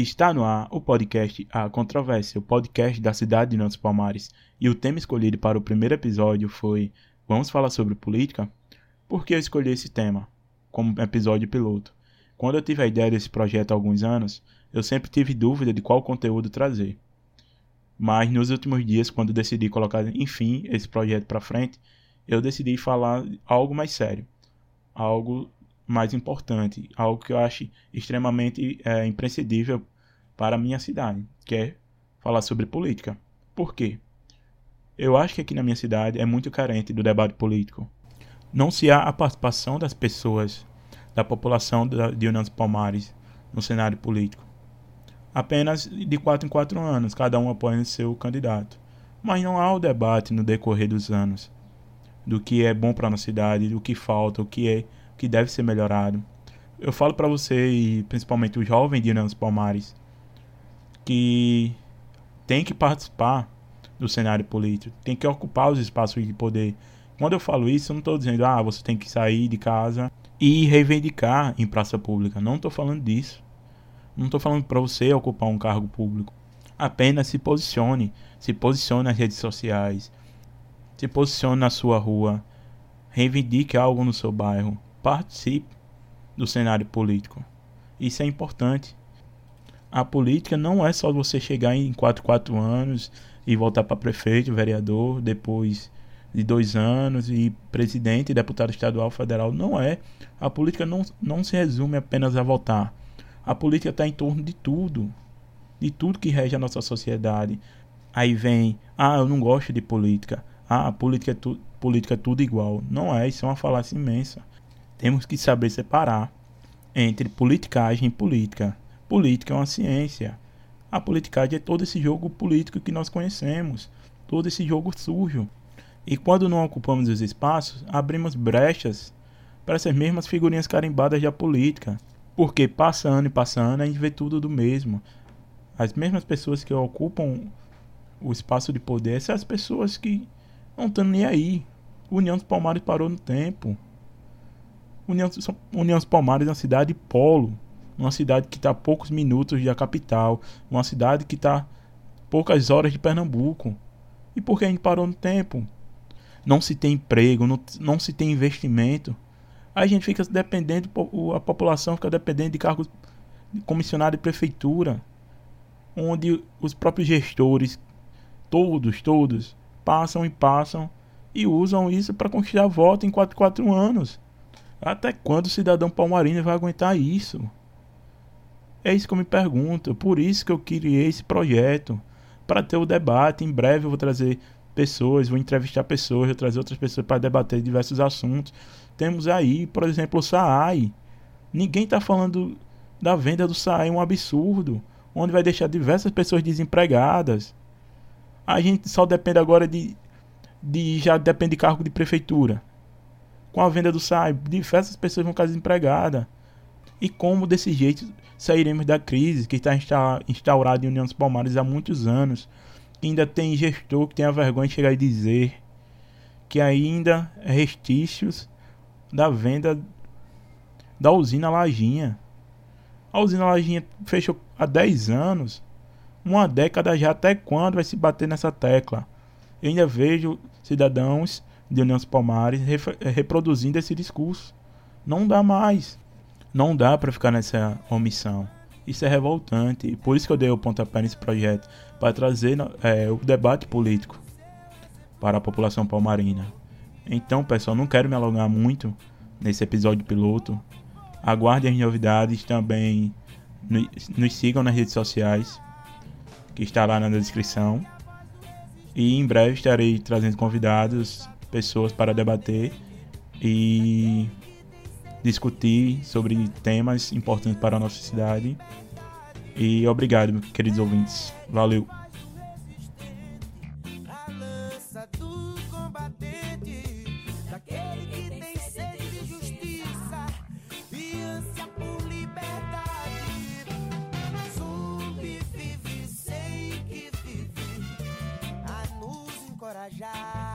Está no ar o podcast A Controvérsia, o podcast da cidade de Nantes Palmares, e o tema escolhido para o primeiro episódio foi Vamos falar sobre política? Por que eu escolhi esse tema como episódio piloto? Quando eu tive a ideia desse projeto há alguns anos, eu sempre tive dúvida de qual conteúdo trazer. Mas nos últimos dias, quando decidi colocar, enfim, esse projeto para frente, eu decidi falar algo mais sério, algo mais importante, algo que eu acho extremamente é, imprescindível para a minha cidade, que é falar sobre política. Por quê? Eu acho que aqui na minha cidade é muito carente do debate político. Não se há a participação das pessoas, da população de Unas Palmares no cenário político. Apenas de quatro em quatro anos, cada um apoia seu candidato. Mas não há o debate no decorrer dos anos do que é bom para a nossa cidade, do que falta, o que é que deve ser melhorado. Eu falo para você e principalmente o jovem de Unas Palmares que tem que participar do cenário político, tem que ocupar os espaços de poder. Quando eu falo isso, eu não estou dizendo, ah, você tem que sair de casa e reivindicar em praça pública. Não estou falando disso. Não estou falando para você ocupar um cargo público. Apenas se posicione. Se posicione nas redes sociais. Se posicione na sua rua. Reivindique algo no seu bairro participe do cenário político. Isso é importante. A política não é só você chegar em 4, 4 anos e voltar para prefeito, vereador, depois de dois anos e presidente, deputado estadual, federal. Não é. A política não, não se resume apenas a votar. A política está em torno de tudo. De tudo que rege a nossa sociedade. Aí vem, ah, eu não gosto de política. Ah, a política é, tu, política é tudo igual. Não é, isso é uma falácia imensa. Temos que saber separar entre politicagem e política. Política é uma ciência. A politicagem é todo esse jogo político que nós conhecemos, todo esse jogo sujo. E quando não ocupamos os espaços, abrimos brechas para essas mesmas figurinhas carimbadas da política. Porque passando e passando, a gente vê tudo do mesmo. As mesmas pessoas que ocupam o espaço de poder são as pessoas que não estão nem aí. União dos Palmares parou no tempo. União, União Palmares é uma cidade polo, uma cidade que está a poucos minutos da capital, uma cidade que está poucas horas de Pernambuco. E por que a gente parou no tempo? Não se tem emprego, não, não se tem investimento. Aí a gente fica dependendo, a população fica dependendo de cargos de comissionário de prefeitura, onde os próprios gestores, todos, todos, passam e passam e usam isso para conquistar voto em 4, 4 anos. Até quando o cidadão palmarino vai aguentar isso? É isso que eu me pergunto. Por isso que eu criei esse projeto. Para ter o debate. Em breve eu vou trazer pessoas, vou entrevistar pessoas, vou trazer outras pessoas para debater diversos assuntos. Temos aí, por exemplo, o SAAI. Ninguém está falando da venda do SAAI, um absurdo. Onde vai deixar diversas pessoas desempregadas. A gente só depende agora de. de já depende de cargo de prefeitura com a venda do SAI, diversas pessoas vão ficar desempregadas. E como desse jeito sairemos da crise que está instaurada em União dos Palmares há muitos anos? Ainda tem gestor que tem a vergonha de chegar e dizer que ainda é restícios da venda da usina Lajinha. A usina Lajinha fechou há 10 anos. Uma década já, até quando vai se bater nessa tecla? Eu ainda vejo cidadãos de União Palmares eh, reproduzindo esse discurso. Não dá mais. Não dá para ficar nessa omissão. Isso é revoltante. Por isso que eu dei o pontapé nesse projeto para trazer é, o debate político para a população palmarina. Então, pessoal, não quero me alongar muito nesse episódio piloto. Aguardem as novidades também. Nos sigam nas redes sociais, que está lá na descrição. E em breve estarei trazendo convidados pessoas para debater e discutir sobre temas importantes para a nossa cidade. E obrigado, queridos ouvintes. Valeu!